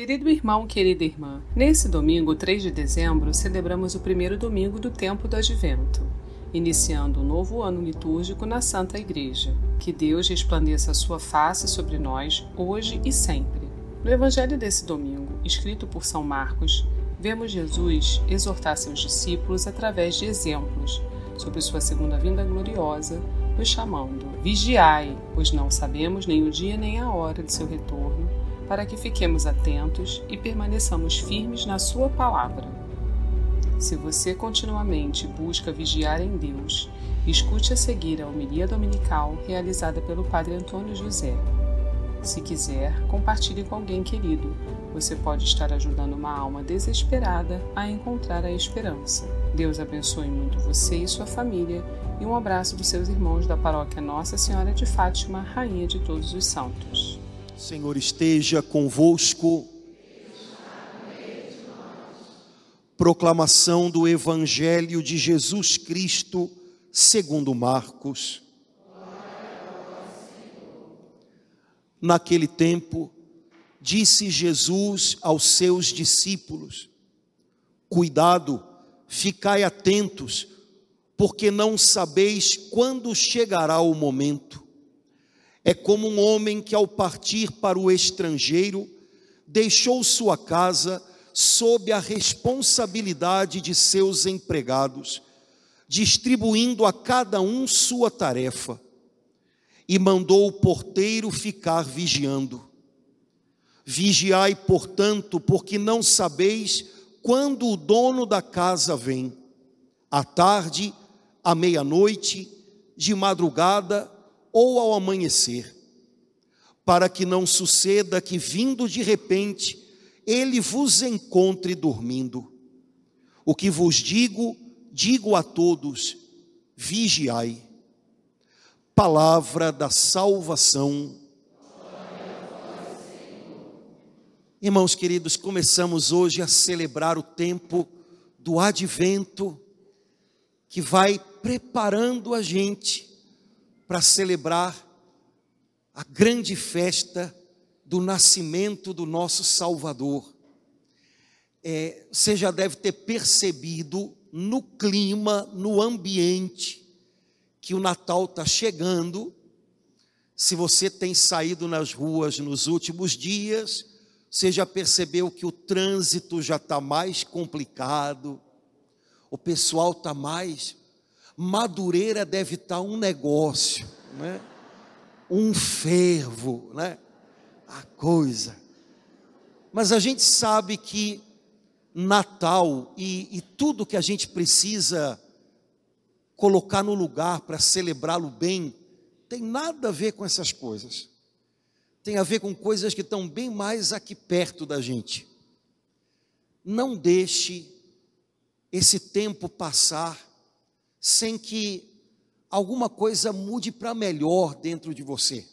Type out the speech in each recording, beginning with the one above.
Querido irmão, querida irmã, nesse domingo, 3 de dezembro, celebramos o primeiro domingo do tempo do Advento, iniciando um novo ano litúrgico na Santa Igreja. Que Deus resplandeça a sua face sobre nós, hoje e sempre. No Evangelho desse domingo, escrito por São Marcos, vemos Jesus exortar seus discípulos através de exemplos sobre sua segunda vinda gloriosa, nos chamando: Vigiai, pois não sabemos nem o dia nem a hora de seu retorno, para que fiquemos atentos e permaneçamos firmes na Sua palavra. Se você continuamente busca vigiar em Deus, escute a seguir a homilia dominical realizada pelo Padre Antônio José. Se quiser, compartilhe com alguém querido. Você pode estar ajudando uma alma desesperada a encontrar a esperança. Deus abençoe muito você e sua família e um abraço dos seus irmãos da paróquia Nossa Senhora de Fátima, Rainha de Todos os Santos. Senhor esteja convosco. Proclamação do Evangelho de Jesus Cristo, segundo Marcos. Naquele tempo, disse Jesus aos seus discípulos: Cuidado, ficai atentos, porque não sabeis quando chegará o momento. É como um homem que, ao partir para o estrangeiro, deixou sua casa sob a responsabilidade de seus empregados, distribuindo a cada um sua tarefa, e mandou o porteiro ficar vigiando. Vigiai, portanto, porque não sabeis quando o dono da casa vem, à tarde, à meia-noite, de madrugada ou ao amanhecer, para que não suceda que, vindo de repente, ele vos encontre dormindo. O que vos digo, digo a todos: vigiai. Palavra da salvação. Irmãos queridos, começamos hoje a celebrar o tempo do advento, que vai preparando a gente para celebrar a grande festa do nascimento do nosso Salvador. É, você já deve ter percebido no clima, no ambiente, que o Natal está chegando. Se você tem saído nas ruas nos últimos dias, você já percebeu que o trânsito já está mais complicado, o pessoal está mais Madureira deve estar um negócio, né? um fervo, né? a coisa. Mas a gente sabe que Natal e, e tudo que a gente precisa colocar no lugar para celebrá-lo bem, tem nada a ver com essas coisas. Tem a ver com coisas que estão bem mais aqui perto da gente. Não deixe esse tempo passar sem que alguma coisa mude para melhor dentro de você.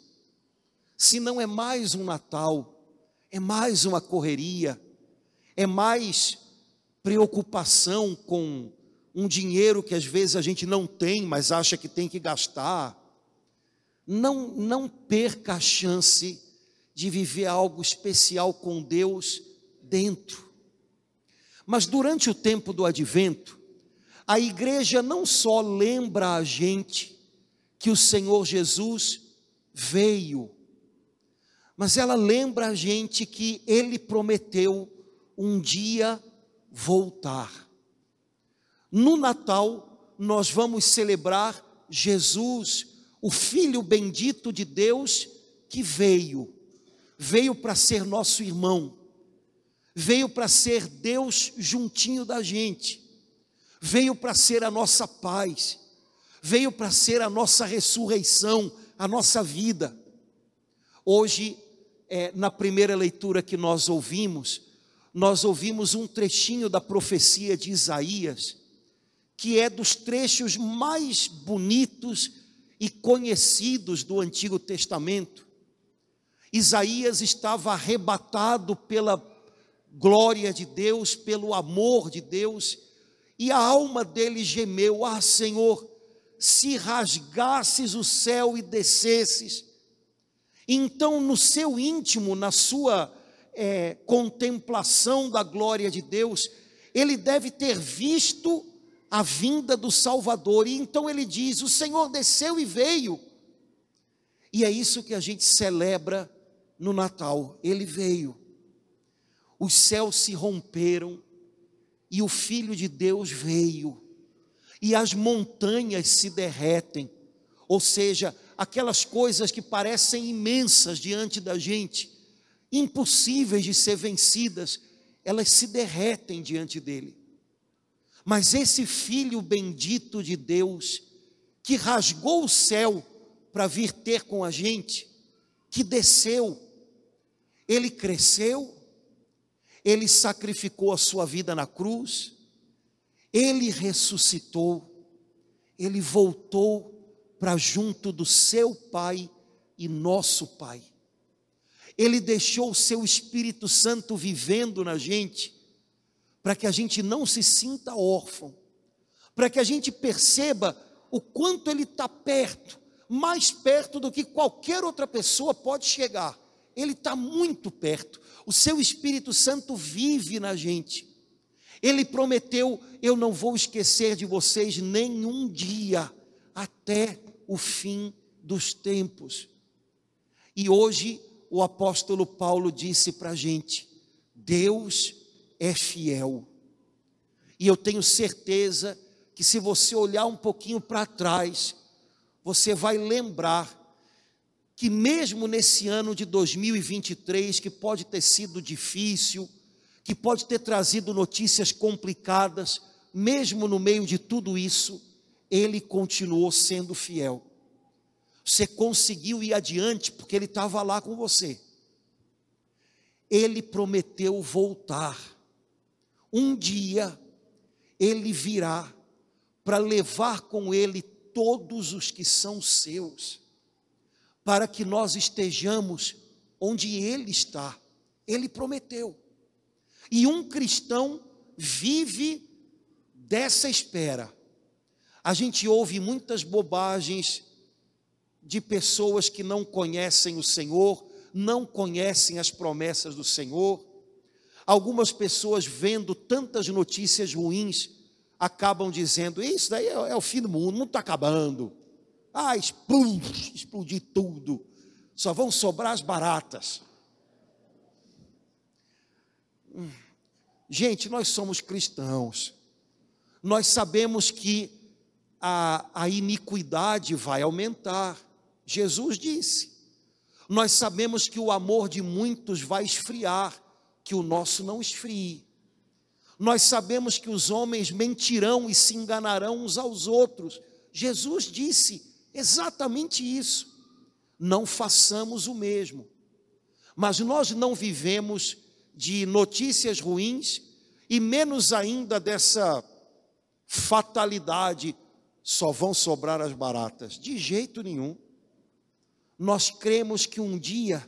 Se não é mais um Natal, é mais uma correria, é mais preocupação com um dinheiro que às vezes a gente não tem, mas acha que tem que gastar. Não, não perca a chance de viver algo especial com Deus dentro. Mas durante o tempo do advento, a igreja não só lembra a gente que o Senhor Jesus veio, mas ela lembra a gente que ele prometeu um dia voltar. No Natal, nós vamos celebrar Jesus, o Filho bendito de Deus que veio, veio para ser nosso irmão, veio para ser Deus juntinho da gente veio para ser a nossa paz, veio para ser a nossa ressurreição, a nossa vida. Hoje, é, na primeira leitura que nós ouvimos, nós ouvimos um trechinho da profecia de Isaías, que é dos trechos mais bonitos e conhecidos do Antigo Testamento. Isaías estava arrebatado pela glória de Deus, pelo amor de Deus, e a alma dele gemeu: Ah, Senhor, se rasgasses o céu e descesses. Então, no seu íntimo, na sua é, contemplação da glória de Deus, ele deve ter visto a vinda do Salvador. E então ele diz: O Senhor desceu e veio. E é isso que a gente celebra no Natal. Ele veio. Os céus se romperam e o Filho de Deus veio. E as montanhas se derretem. Ou seja, aquelas coisas que parecem imensas diante da gente, impossíveis de ser vencidas, elas se derretem diante dele. Mas esse filho bendito de Deus, que rasgou o céu para vir ter com a gente, que desceu, ele cresceu, ele sacrificou a sua vida na cruz, ele ressuscitou, ele voltou para junto do seu Pai e nosso Pai. Ele deixou o seu Espírito Santo vivendo na gente, para que a gente não se sinta órfão, para que a gente perceba o quanto Ele está perto, mais perto do que qualquer outra pessoa pode chegar. Ele está muito perto. O seu Espírito Santo vive na gente. Ele prometeu: Eu não vou esquecer de vocês nenhum dia, até o fim dos tempos. E hoje o apóstolo Paulo disse para a gente: Deus é fiel. E eu tenho certeza que se você olhar um pouquinho para trás, você vai lembrar que mesmo nesse ano de 2023, que pode ter sido difícil, que pode ter trazido notícias complicadas, mesmo no meio de tudo isso, ele continuou sendo fiel. Você conseguiu ir adiante porque ele estava lá com você. Ele prometeu voltar. Um dia ele virá para levar com ele todos os que são seus, para que nós estejamos onde ele está. Ele prometeu. E um cristão vive dessa espera. A gente ouve muitas bobagens de pessoas que não conhecem o Senhor, não conhecem as promessas do Senhor. Algumas pessoas, vendo tantas notícias ruins, acabam dizendo: Isso daí é, é o fim do mundo, não está acabando. Ah, explode, explodir tudo. Só vão sobrar as baratas. Hum. Gente, nós somos cristãos. Nós sabemos que a, a iniquidade vai aumentar. Jesus disse. Nós sabemos que o amor de muitos vai esfriar, que o nosso não esfrie. Nós sabemos que os homens mentirão e se enganarão uns aos outros. Jesus disse exatamente isso. Não façamos o mesmo. Mas nós não vivemos de notícias ruins e menos ainda dessa fatalidade só vão sobrar as baratas. De jeito nenhum. Nós cremos que um dia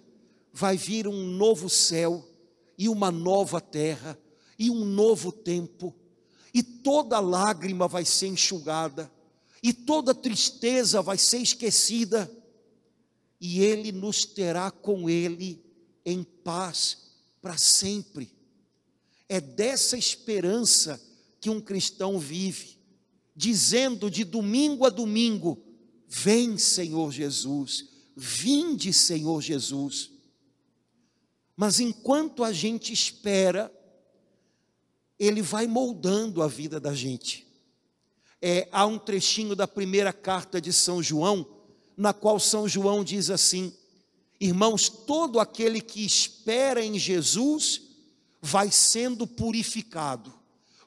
vai vir um novo céu e uma nova terra e um novo tempo, e toda lágrima vai ser enxugada, e toda tristeza vai ser esquecida, e Ele nos terá com Ele em paz para sempre. É dessa esperança que um cristão vive dizendo de domingo a domingo: Vem, Senhor Jesus, vinde, Senhor Jesus. Mas enquanto a gente espera, Ele vai moldando a vida da gente. É, há um trechinho da primeira carta de São João, na qual São João diz assim: Irmãos, todo aquele que espera em Jesus vai sendo purificado,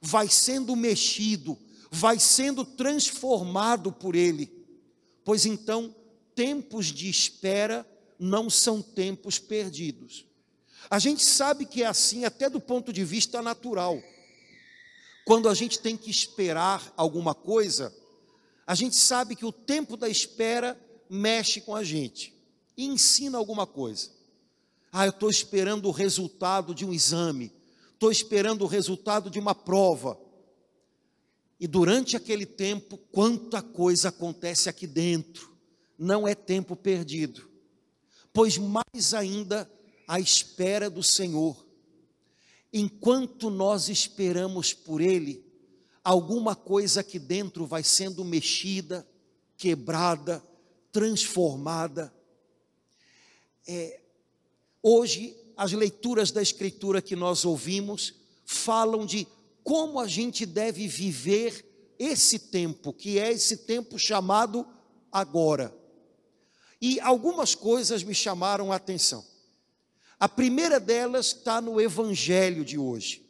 vai sendo mexido, vai sendo transformado por Ele, pois então tempos de espera não são tempos perdidos. A gente sabe que é assim até do ponto de vista natural. Quando a gente tem que esperar alguma coisa, a gente sabe que o tempo da espera mexe com a gente e ensina alguma coisa. Ah, eu estou esperando o resultado de um exame, estou esperando o resultado de uma prova, e durante aquele tempo, quanta coisa acontece aqui dentro, não é tempo perdido, pois mais ainda à espera do Senhor. Enquanto nós esperamos por Ele, alguma coisa aqui dentro vai sendo mexida, quebrada, transformada. É, hoje, as leituras da Escritura que nós ouvimos falam de como a gente deve viver esse tempo, que é esse tempo chamado agora. E algumas coisas me chamaram a atenção. A primeira delas está no Evangelho de hoje.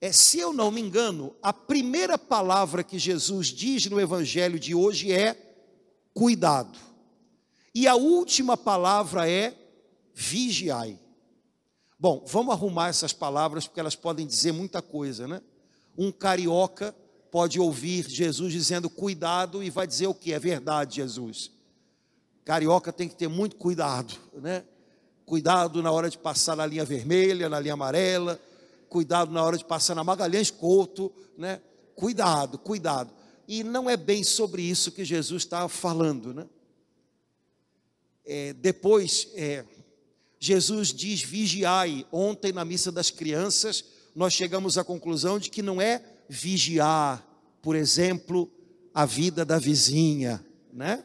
É, se eu não me engano, a primeira palavra que Jesus diz no Evangelho de hoje é cuidado. E a última palavra é vigiai. Bom, vamos arrumar essas palavras porque elas podem dizer muita coisa, né? Um carioca pode ouvir Jesus dizendo cuidado e vai dizer o que? É verdade, Jesus. Carioca tem que ter muito cuidado, né? Cuidado na hora de passar na linha vermelha, na linha amarela, cuidado na hora de passar na Magalhães Couto, né? Cuidado, cuidado. E não é bem sobre isso que Jesus está falando, né? É, depois, é, Jesus diz vigiai. Ontem, na missa das crianças, nós chegamos à conclusão de que não é vigiar, por exemplo, a vida da vizinha, né?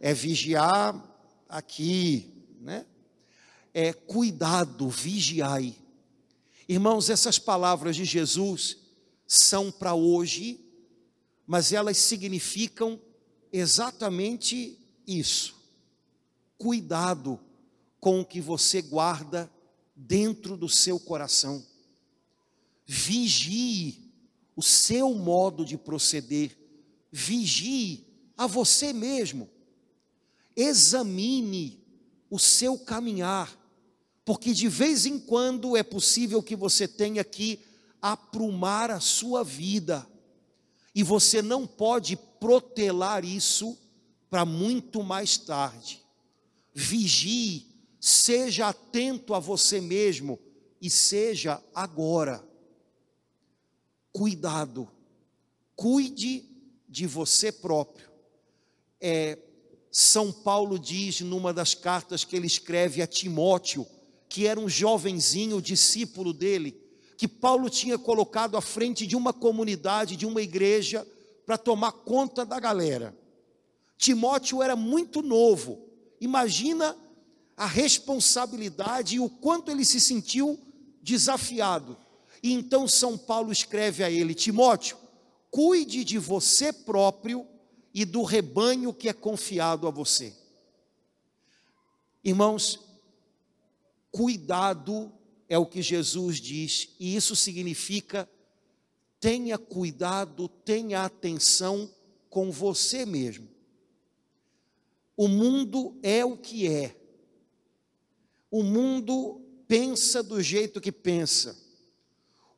é vigiar aqui, né? É cuidado, vigiai. Irmãos, essas palavras de Jesus são para hoje, mas elas significam exatamente isso. Cuidado com o que você guarda dentro do seu coração. Vigie o seu modo de proceder. Vigie a você mesmo examine o seu caminhar, porque de vez em quando é possível que você tenha que aprumar a sua vida, e você não pode protelar isso para muito mais tarde. Vigie, seja atento a você mesmo e seja agora. Cuidado, cuide de você próprio. É, são Paulo diz numa das cartas que ele escreve a Timóteo, que era um jovenzinho discípulo dele, que Paulo tinha colocado à frente de uma comunidade, de uma igreja, para tomar conta da galera. Timóteo era muito novo, imagina a responsabilidade e o quanto ele se sentiu desafiado. E então São Paulo escreve a ele: Timóteo, cuide de você próprio e do rebanho que é confiado a você. Irmãos, cuidado é o que Jesus diz, e isso significa tenha cuidado, tenha atenção com você mesmo. O mundo é o que é. O mundo pensa do jeito que pensa.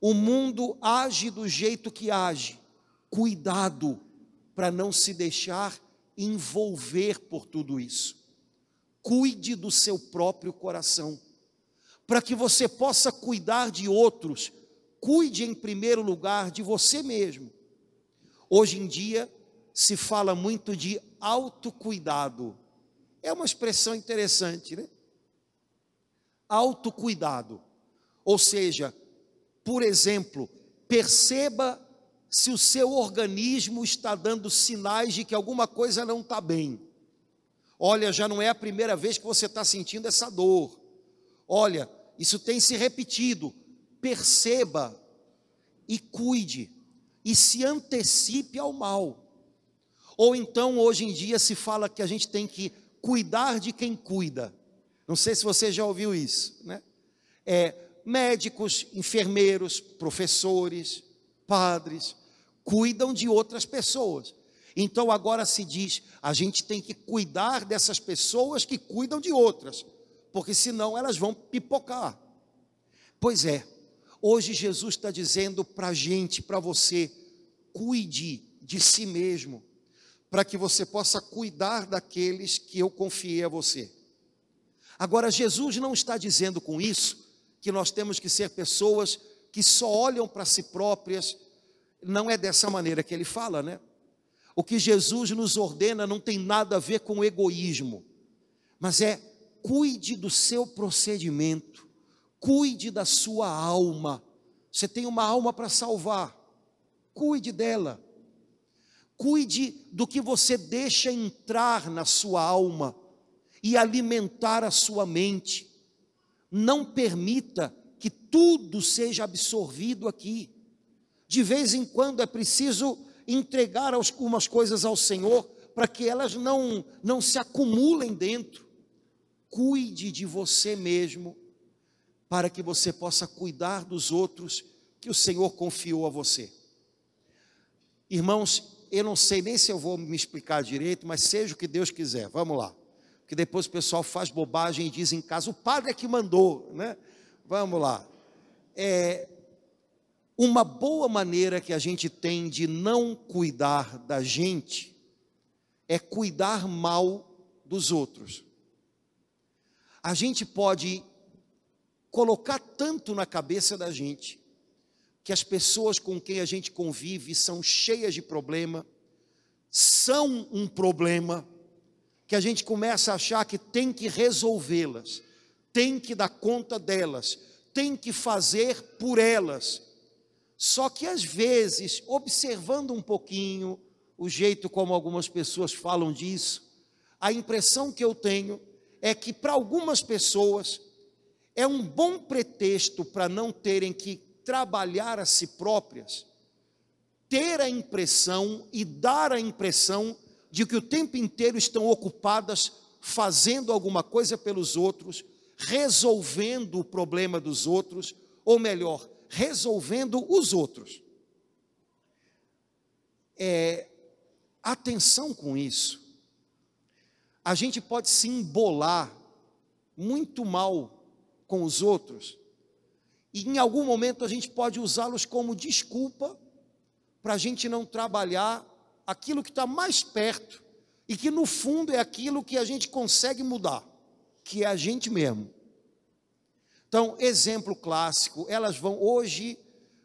O mundo age do jeito que age. Cuidado para não se deixar envolver por tudo isso. Cuide do seu próprio coração, para que você possa cuidar de outros. Cuide em primeiro lugar de você mesmo. Hoje em dia se fala muito de autocuidado. É uma expressão interessante, né? Autocuidado. Ou seja, por exemplo, perceba se o seu organismo está dando sinais de que alguma coisa não está bem. Olha, já não é a primeira vez que você está sentindo essa dor. Olha, isso tem se repetido. Perceba e cuide e se antecipe ao mal. Ou então, hoje em dia, se fala que a gente tem que cuidar de quem cuida. Não sei se você já ouviu isso, né? É, médicos, enfermeiros, professores, padres, cuidam de outras pessoas. Então agora se diz, a gente tem que cuidar dessas pessoas que cuidam de outras, porque senão elas vão pipocar. Pois é, hoje Jesus está dizendo para a gente, para você, cuide de si mesmo, para que você possa cuidar daqueles que eu confiei a você. Agora, Jesus não está dizendo com isso que nós temos que ser pessoas que só olham para si próprias não é dessa maneira que ele fala, né? O que Jesus nos ordena não tem nada a ver com egoísmo, mas é cuide do seu procedimento, cuide da sua alma. Você tem uma alma para salvar, cuide dela. Cuide do que você deixa entrar na sua alma e alimentar a sua mente. Não permita que tudo seja absorvido aqui. De vez em quando é preciso entregar algumas coisas ao Senhor para que elas não, não se acumulem dentro. Cuide de você mesmo, para que você possa cuidar dos outros que o Senhor confiou a você. Irmãos, eu não sei nem se eu vou me explicar direito, mas seja o que Deus quiser, vamos lá. Porque depois o pessoal faz bobagem e diz em casa, o padre é que mandou, né? Vamos lá. É, uma boa maneira que a gente tem de não cuidar da gente é cuidar mal dos outros. A gente pode colocar tanto na cabeça da gente que as pessoas com quem a gente convive são cheias de problema, são um problema, que a gente começa a achar que tem que resolvê-las, tem que dar conta delas, tem que fazer por elas. Só que às vezes, observando um pouquinho o jeito como algumas pessoas falam disso, a impressão que eu tenho é que para algumas pessoas é um bom pretexto para não terem que trabalhar a si próprias, ter a impressão e dar a impressão de que o tempo inteiro estão ocupadas fazendo alguma coisa pelos outros, resolvendo o problema dos outros, ou melhor, resolvendo os outros. É, atenção com isso. A gente pode se embolar muito mal com os outros e em algum momento a gente pode usá-los como desculpa para a gente não trabalhar aquilo que está mais perto e que no fundo é aquilo que a gente consegue mudar, que é a gente mesmo. Então, exemplo clássico, elas vão hoje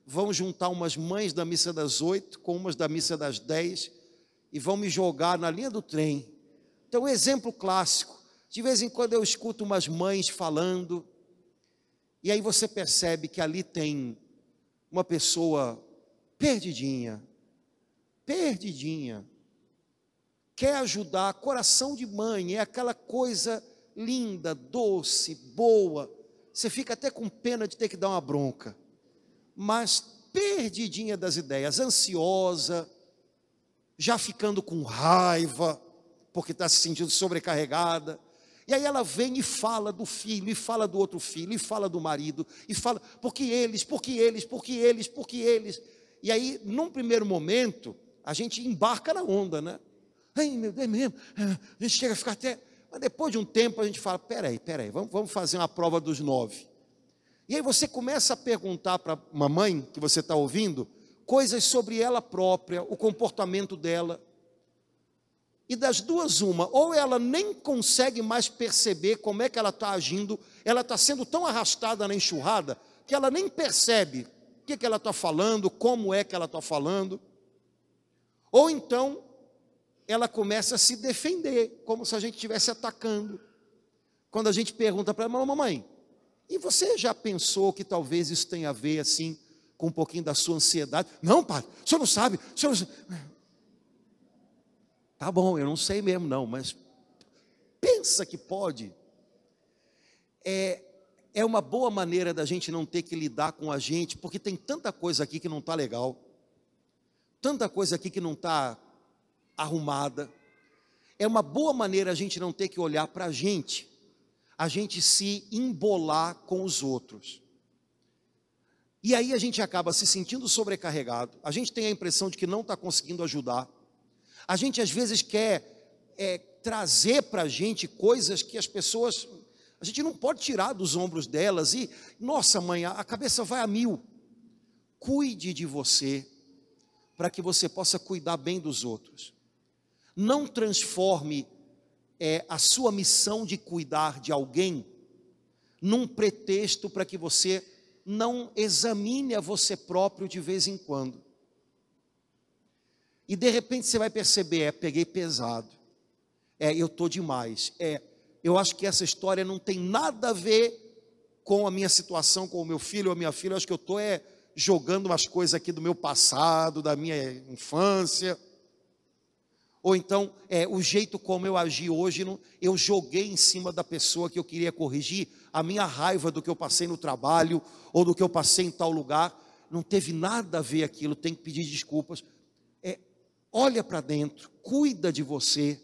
vão juntar umas mães da missa das oito com umas da missa das dez e vão me jogar na linha do trem. Então, exemplo clássico, de vez em quando eu escuto umas mães falando e aí você percebe que ali tem uma pessoa perdidinha, perdidinha, quer ajudar, coração de mãe, é aquela coisa linda, doce, boa. Você fica até com pena de ter que dar uma bronca, mas perdidinha das ideias, ansiosa, já ficando com raiva, porque está se sentindo sobrecarregada. E aí ela vem e fala do filho, e fala do outro filho, e fala do marido, e fala, porque eles, porque eles, porque eles, porque eles. E aí, num primeiro momento, a gente embarca na onda, né? Ai, meu Deus, é mesmo. A gente chega a ficar até. Mas depois de um tempo a gente fala: peraí, peraí, vamos, vamos fazer uma prova dos nove. E aí você começa a perguntar para uma mãe que você está ouvindo coisas sobre ela própria, o comportamento dela. E das duas, uma, ou ela nem consegue mais perceber como é que ela está agindo, ela está sendo tão arrastada na enxurrada, que ela nem percebe o que, que ela está falando, como é que ela está falando. Ou então, ela começa a se defender, como se a gente estivesse atacando. Quando a gente pergunta para ela, mamãe, e você já pensou que talvez isso tenha a ver, assim, com um pouquinho da sua ansiedade? Não, pai, o senhor não sabe, o senhor não sabe. Tá bom, eu não sei mesmo não, mas pensa que pode. É, é uma boa maneira da gente não ter que lidar com a gente, porque tem tanta coisa aqui que não está legal, tanta coisa aqui que não está arrumada. É uma boa maneira a gente não ter que olhar para a gente, a gente se embolar com os outros. E aí a gente acaba se sentindo sobrecarregado, a gente tem a impressão de que não está conseguindo ajudar a gente às vezes quer é, trazer para a gente coisas que as pessoas, a gente não pode tirar dos ombros delas e, nossa mãe, a cabeça vai a mil. Cuide de você, para que você possa cuidar bem dos outros. Não transforme é, a sua missão de cuidar de alguém num pretexto para que você não examine a você próprio de vez em quando. E de repente você vai perceber, é, peguei pesado. É, eu estou demais. É, eu acho que essa história não tem nada a ver com a minha situação, com o meu filho ou a minha filha. Eu acho que eu estou é, jogando umas coisas aqui do meu passado, da minha infância. Ou então, é, o jeito como eu agi hoje, não, eu joguei em cima da pessoa que eu queria corrigir a minha raiva do que eu passei no trabalho ou do que eu passei em tal lugar. Não teve nada a ver aquilo, tem que pedir desculpas. Olha para dentro, cuida de você,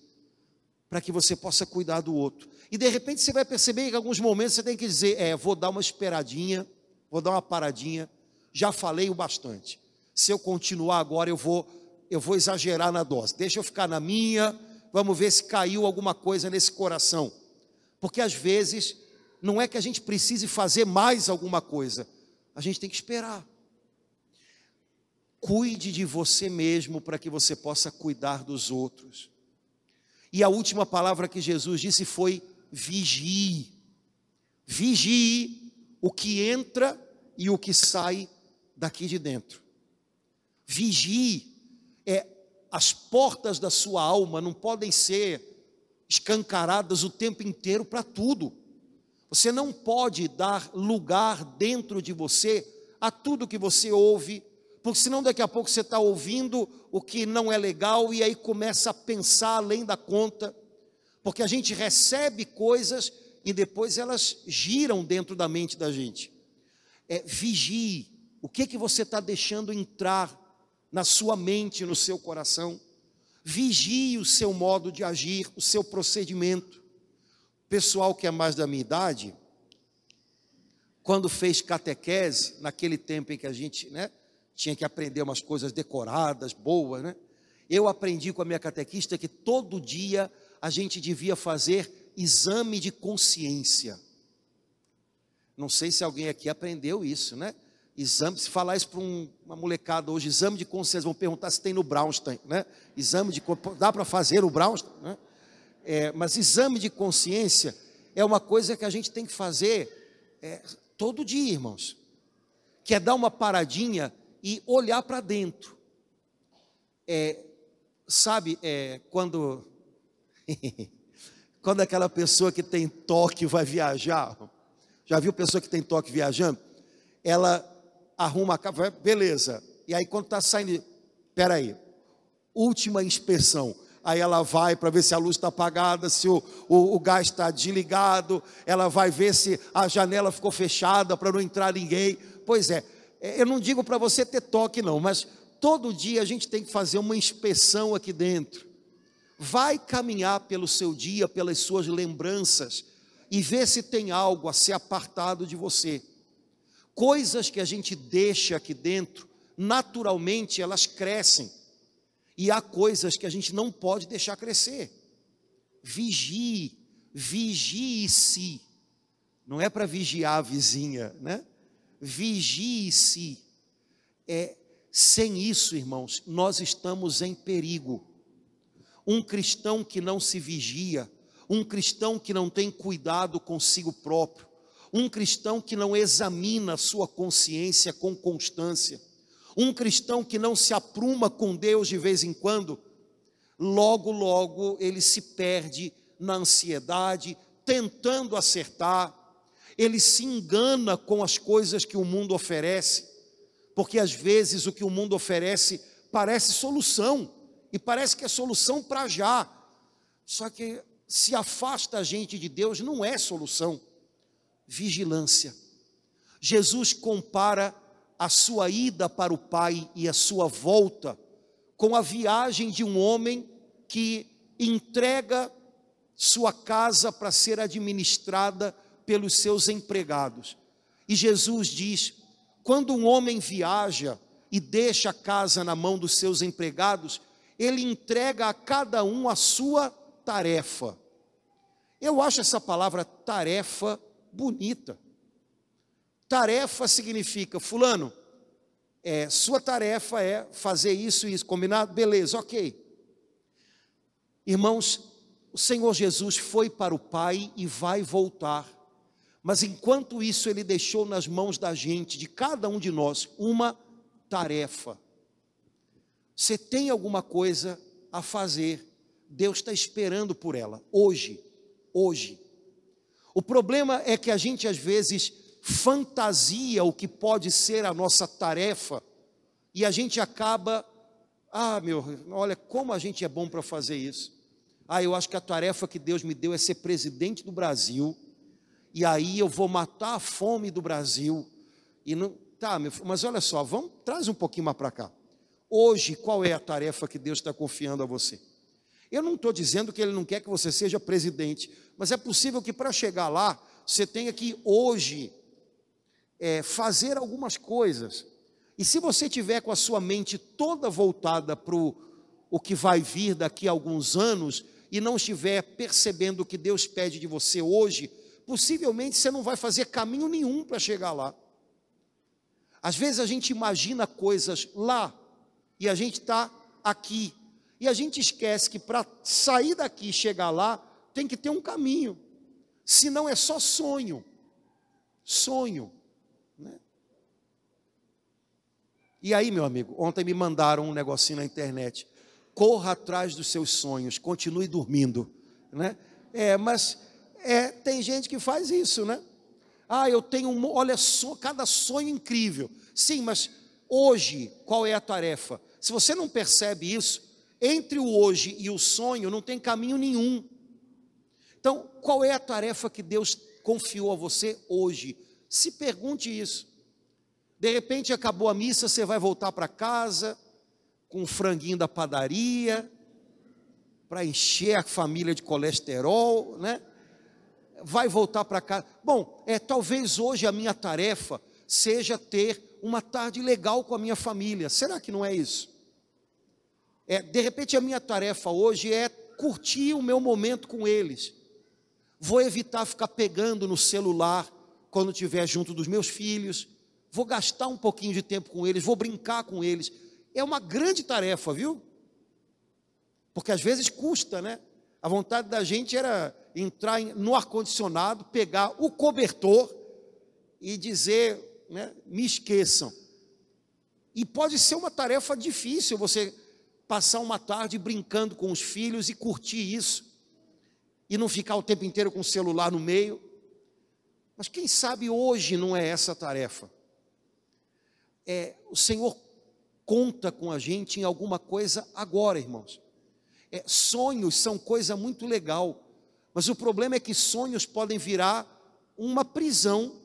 para que você possa cuidar do outro. E de repente você vai perceber que em alguns momentos você tem que dizer: é, vou dar uma esperadinha, vou dar uma paradinha, já falei o bastante. Se eu continuar agora, eu vou, eu vou exagerar na dose. Deixa eu ficar na minha, vamos ver se caiu alguma coisa nesse coração. Porque às vezes não é que a gente precise fazer mais alguma coisa, a gente tem que esperar. Cuide de você mesmo para que você possa cuidar dos outros. E a última palavra que Jesus disse foi: vigie. Vigie o que entra e o que sai daqui de dentro. Vigie é as portas da sua alma não podem ser escancaradas o tempo inteiro para tudo. Você não pode dar lugar dentro de você a tudo que você ouve, porque senão daqui a pouco você está ouvindo o que não é legal e aí começa a pensar além da conta, porque a gente recebe coisas e depois elas giram dentro da mente da gente. É, vigie o que que você está deixando entrar na sua mente, no seu coração. Vigie o seu modo de agir, o seu procedimento. Pessoal que é mais da minha idade, quando fez catequese, naquele tempo em que a gente, né, tinha que aprender umas coisas decoradas, boas, né? Eu aprendi com a minha catequista que todo dia a gente devia fazer exame de consciência. Não sei se alguém aqui aprendeu isso, né? Exame, se falar isso para um, uma molecada hoje, exame de consciência, vão perguntar se tem no Brownstein, né? Exame de dá para fazer o Brownstein, né? É, mas exame de consciência é uma coisa que a gente tem que fazer é, todo dia, irmãos. Que é dar uma paradinha e olhar para dentro. É, sabe, é, quando quando aquela pessoa que tem toque vai viajar, já viu pessoa que tem toque viajando? Ela arruma a casa, beleza. E aí quando está saindo, peraí, última inspeção. Aí ela vai para ver se a luz está apagada, se o, o, o gás está desligado, ela vai ver se a janela ficou fechada para não entrar ninguém. Pois é, eu não digo para você ter toque, não, mas todo dia a gente tem que fazer uma inspeção aqui dentro. Vai caminhar pelo seu dia, pelas suas lembranças, e ver se tem algo a ser apartado de você. Coisas que a gente deixa aqui dentro, naturalmente elas crescem, e há coisas que a gente não pode deixar crescer. Vigie, vigie-se. Não é para vigiar a vizinha, né? Vigie-se. É, sem isso, irmãos, nós estamos em perigo. Um cristão que não se vigia, um cristão que não tem cuidado consigo próprio, um cristão que não examina a sua consciência com constância, um cristão que não se apruma com Deus de vez em quando, logo, logo ele se perde na ansiedade, tentando acertar, ele se engana com as coisas que o mundo oferece, porque às vezes o que o mundo oferece parece solução, e parece que é solução para já, só que se afasta a gente de Deus, não é solução. Vigilância. Jesus compara a sua ida para o Pai e a sua volta com a viagem de um homem que entrega sua casa para ser administrada pelos seus empregados. E Jesus diz: quando um homem viaja e deixa a casa na mão dos seus empregados, ele entrega a cada um a sua tarefa. Eu acho essa palavra tarefa bonita. Tarefa significa, Fulano, é, sua tarefa é fazer isso e isso, combinado? Beleza, ok. Irmãos, o Senhor Jesus foi para o Pai e vai voltar. Mas enquanto isso, ele deixou nas mãos da gente, de cada um de nós, uma tarefa. Você tem alguma coisa a fazer, Deus está esperando por ela, hoje, hoje. O problema é que a gente às vezes fantasia o que pode ser a nossa tarefa e a gente acaba, ah, meu, olha como a gente é bom para fazer isso. Ah, eu acho que a tarefa que Deus me deu é ser presidente do Brasil, e aí eu vou matar a fome do Brasil. E não, tá, meu, mas olha só, vamos, traz um pouquinho mais para cá. Hoje, qual é a tarefa que Deus está confiando a você? Eu não estou dizendo que Ele não quer que você seja presidente, mas é possível que para chegar lá, você tenha que hoje é, fazer algumas coisas. E se você tiver com a sua mente toda voltada para o que vai vir daqui a alguns anos e não estiver percebendo o que Deus pede de você hoje, possivelmente você não vai fazer caminho nenhum para chegar lá. Às vezes a gente imagina coisas lá e a gente está aqui. E a gente esquece que para sair daqui e chegar lá, tem que ter um caminho. Senão é só sonho. Sonho. Né? E aí, meu amigo, ontem me mandaram um negocinho na internet. Corra atrás dos seus sonhos, continue dormindo. Né? É, mas é, tem gente que faz isso, né? Ah, eu tenho, um, olha só, cada sonho incrível. Sim, mas hoje, qual é a tarefa? Se você não percebe isso, entre o hoje e o sonho não tem caminho nenhum. Então, qual é a tarefa que Deus confiou a você hoje? Se pergunte isso. De repente acabou a missa, você vai voltar para casa com um franguinho da padaria para encher a família de colesterol, né? Vai voltar para casa. Bom, é talvez hoje a minha tarefa seja ter uma tarde legal com a minha família. Será que não é isso? É, de repente a minha tarefa hoje é curtir o meu momento com eles. Vou evitar ficar pegando no celular quando estiver junto dos meus filhos. Vou gastar um pouquinho de tempo com eles, vou brincar com eles. É uma grande tarefa, viu? Porque às vezes custa, né? A vontade da gente era entrar no ar-condicionado, pegar o cobertor e dizer né, me esqueçam. E pode ser uma tarefa difícil você passar uma tarde brincando com os filhos e curtir isso, e não ficar o tempo inteiro com o celular no meio. Mas quem sabe hoje não é essa tarefa? É, o Senhor conta com a gente em alguma coisa agora, irmãos. É, sonhos são coisa muito legal, mas o problema é que sonhos podem virar uma prisão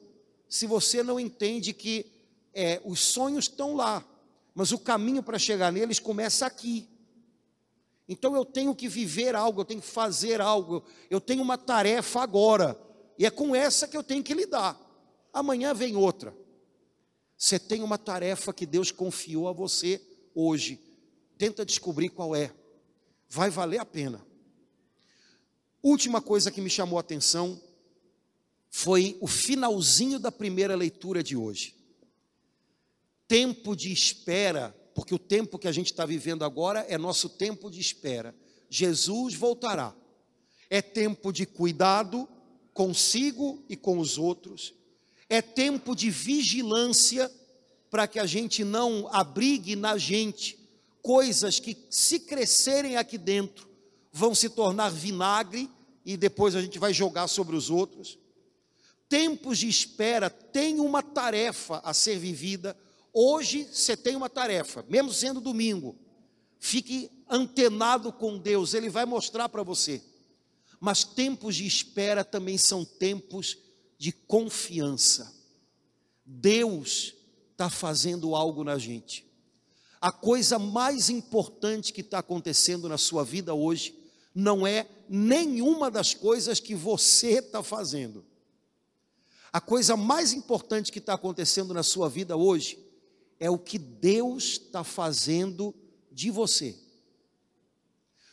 se você não entende que é, os sonhos estão lá, mas o caminho para chegar neles começa aqui. Então eu tenho que viver algo, eu tenho que fazer algo, eu tenho uma tarefa agora, e é com essa que eu tenho que lidar. Amanhã vem outra. Você tem uma tarefa que Deus confiou a você hoje. Tenta descobrir qual é. Vai valer a pena. Última coisa que me chamou a atenção foi o finalzinho da primeira leitura de hoje. Tempo de espera, porque o tempo que a gente está vivendo agora é nosso tempo de espera. Jesus voltará. É tempo de cuidado consigo e com os outros. É tempo de vigilância para que a gente não abrigue na gente coisas que, se crescerem aqui dentro, vão se tornar vinagre e depois a gente vai jogar sobre os outros tempos de espera tem uma tarefa a ser vivida. Hoje você tem uma tarefa, mesmo sendo domingo. Fique antenado com Deus, Ele vai mostrar para você. Mas tempos de espera também são tempos de confiança. Deus está fazendo algo na gente. A coisa mais importante que está acontecendo na sua vida hoje não é nenhuma das coisas que você está fazendo a coisa mais importante que está acontecendo na sua vida hoje é o que Deus está fazendo de você.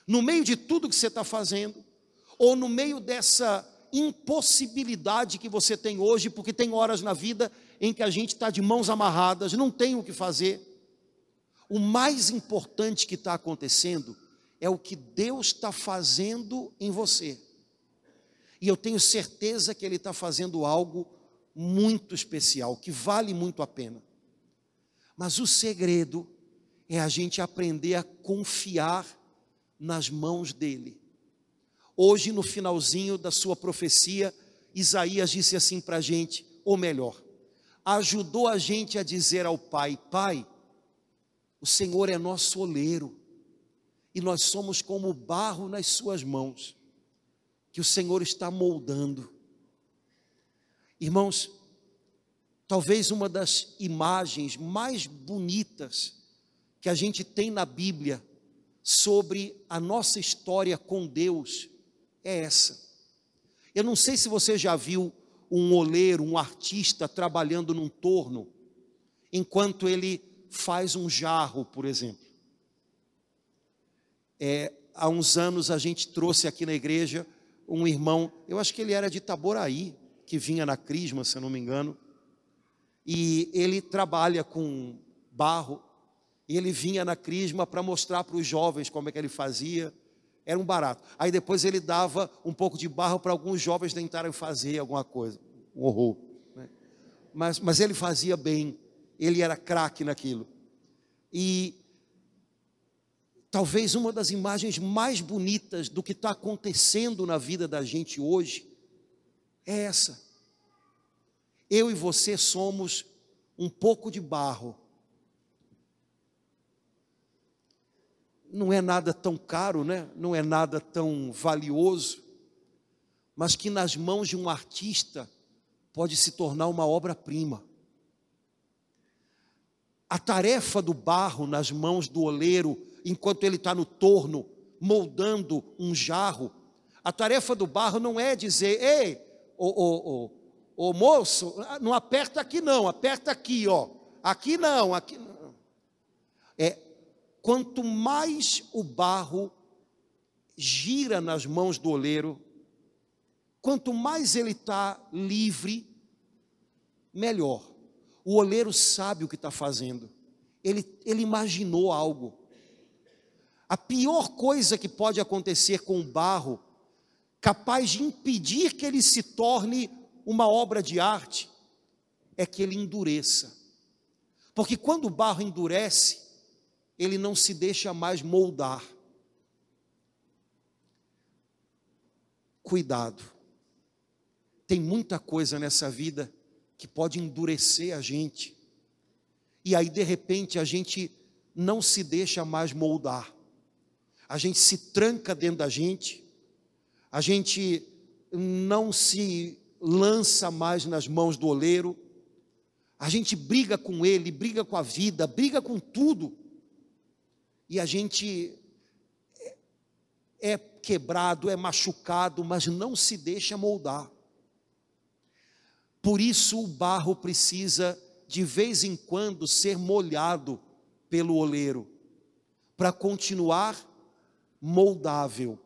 No meio de tudo que você está fazendo, ou no meio dessa impossibilidade que você tem hoje, porque tem horas na vida em que a gente está de mãos amarradas, não tem o que fazer. O mais importante que está acontecendo é o que Deus está fazendo em você. E eu tenho certeza que Ele está fazendo algo muito especial, que vale muito a pena. Mas o segredo é a gente aprender a confiar nas mãos dele. Hoje, no finalzinho da sua profecia, Isaías disse assim para a gente, ou melhor, ajudou a gente a dizer ao Pai: Pai, o Senhor é nosso oleiro, e nós somos como barro nas Suas mãos, que o Senhor está moldando. Irmãos, talvez uma das imagens mais bonitas que a gente tem na Bíblia sobre a nossa história com Deus é essa. Eu não sei se você já viu um oleiro, um artista trabalhando num torno, enquanto ele faz um jarro, por exemplo. É, há uns anos a gente trouxe aqui na igreja um irmão, eu acho que ele era de Itaboraí, que vinha na Crisma, se não me engano, e ele trabalha com barro, e ele vinha na Crisma para mostrar para os jovens como é que ele fazia, era um barato. Aí depois ele dava um pouco de barro para alguns jovens tentarem fazer alguma coisa, um horror. Né? Mas, mas ele fazia bem, ele era craque naquilo. E talvez uma das imagens mais bonitas do que está acontecendo na vida da gente hoje é essa. Eu e você somos um pouco de barro não é nada tão caro, né? não é nada tão valioso, mas que nas mãos de um artista pode se tornar uma obra-prima. A tarefa do barro nas mãos do oleiro, enquanto ele está no torno, moldando um jarro, a tarefa do barro não é dizer, ei, ô, ô, ô, ô moço, não aperta aqui não, aperta aqui, ó. Aqui não, aqui não. É quanto mais o barro gira nas mãos do oleiro, quanto mais ele está livre, melhor. O oleiro sabe o que está fazendo, ele, ele imaginou algo. A pior coisa que pode acontecer com o barro, capaz de impedir que ele se torne uma obra de arte, é que ele endureça. Porque quando o barro endurece, ele não se deixa mais moldar. Cuidado. Tem muita coisa nessa vida que pode endurecer a gente. E aí, de repente, a gente não se deixa mais moldar. A gente se tranca dentro da gente. A gente não se lança mais nas mãos do oleiro. A gente briga com ele, briga com a vida, briga com tudo e a gente é quebrado, é machucado, mas não se deixa moldar. Por isso o barro precisa de vez em quando ser molhado pelo oleiro, para continuar moldável.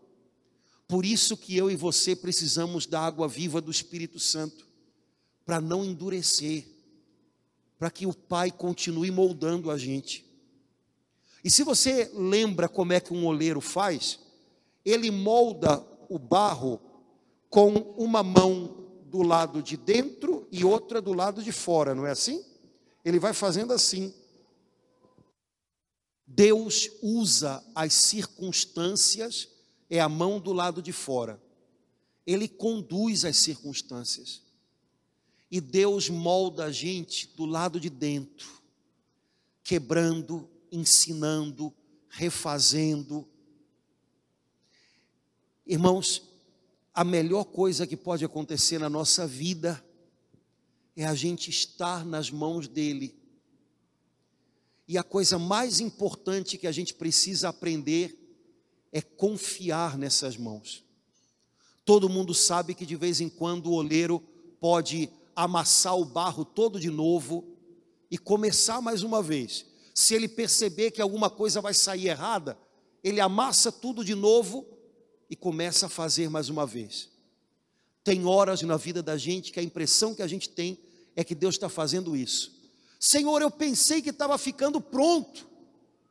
Por isso que eu e você precisamos da água viva do Espírito Santo, para não endurecer, para que o Pai continue moldando a gente. E se você lembra como é que um oleiro faz, ele molda o barro com uma mão do lado de dentro e outra do lado de fora, não é assim? Ele vai fazendo assim. Deus usa as circunstâncias, é a mão do lado de fora. Ele conduz as circunstâncias. E Deus molda a gente do lado de dentro, quebrando, ensinando, refazendo. Irmãos, a melhor coisa que pode acontecer na nossa vida é a gente estar nas mãos dEle. E a coisa mais importante que a gente precisa aprender é confiar nessas mãos. Todo mundo sabe que de vez em quando o oleiro pode amassar o barro todo de novo e começar mais uma vez se ele perceber que alguma coisa vai sair errada, ele amassa tudo de novo e começa a fazer mais uma vez. Tem horas na vida da gente que a impressão que a gente tem é que Deus está fazendo isso. Senhor, eu pensei que estava ficando pronto.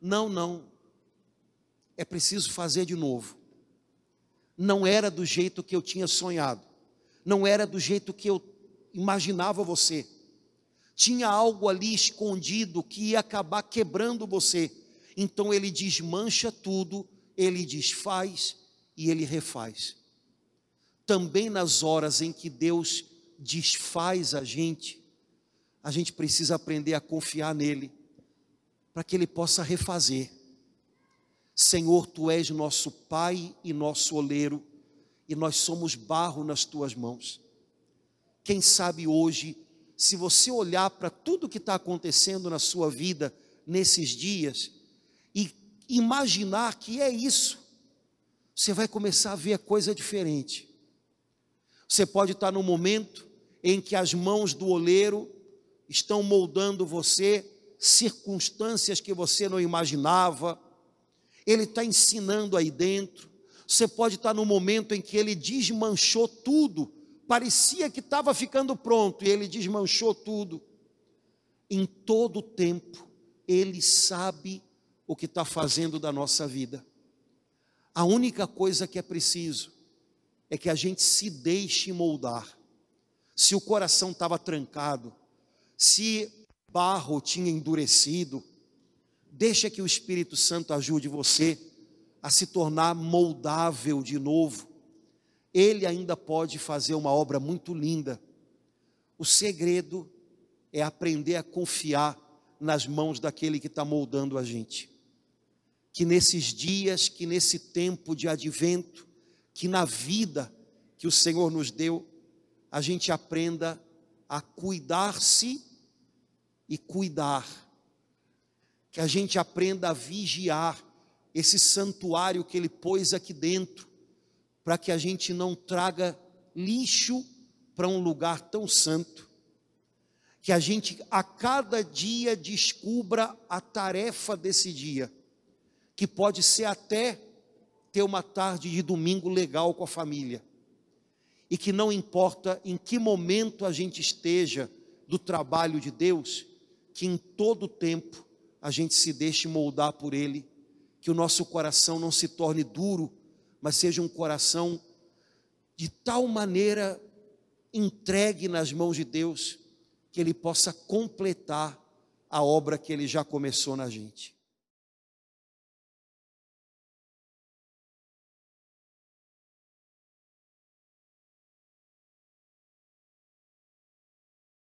Não, não. É preciso fazer de novo. Não era do jeito que eu tinha sonhado. Não era do jeito que eu imaginava você tinha algo ali escondido que ia acabar quebrando você. Então ele desmancha tudo, ele desfaz e ele refaz. também nas horas em que Deus desfaz a gente, a gente precisa aprender a confiar nele, para que ele possa refazer. Senhor, tu és nosso Pai e nosso oleiro, e nós somos barro nas tuas mãos. Quem sabe hoje, se você olhar para tudo que está acontecendo na sua vida nesses dias e imaginar que é isso, você vai começar a ver coisa diferente. Você pode estar no momento em que as mãos do oleiro estão moldando você, circunstâncias que você não imaginava, ele está ensinando aí dentro. Você pode estar no momento em que ele desmanchou tudo, parecia que estava ficando pronto e ele desmanchou tudo. Em todo tempo, ele sabe o que está fazendo da nossa vida. A única coisa que é preciso é que a gente se deixe moldar se o coração estava trancado, se barro tinha endurecido, deixa que o Espírito Santo ajude você a se tornar moldável de novo. Ele ainda pode fazer uma obra muito linda. O segredo é aprender a confiar nas mãos daquele que está moldando a gente. Que nesses dias, que nesse tempo de advento, que na vida que o Senhor nos deu, a gente aprenda a cuidar-se e cuidar. Que a gente aprenda a vigiar esse santuário que Ele pôs aqui dentro, para que a gente não traga lixo para um lugar tão santo. Que a gente a cada dia descubra a tarefa desse dia, que pode ser até ter uma tarde de domingo legal com a família e que não importa em que momento a gente esteja do trabalho de Deus, que em todo tempo a gente se deixe moldar por Ele, que o nosso coração não se torne duro, mas seja um coração de tal maneira entregue nas mãos de Deus, que Ele possa completar a obra que Ele já começou na gente.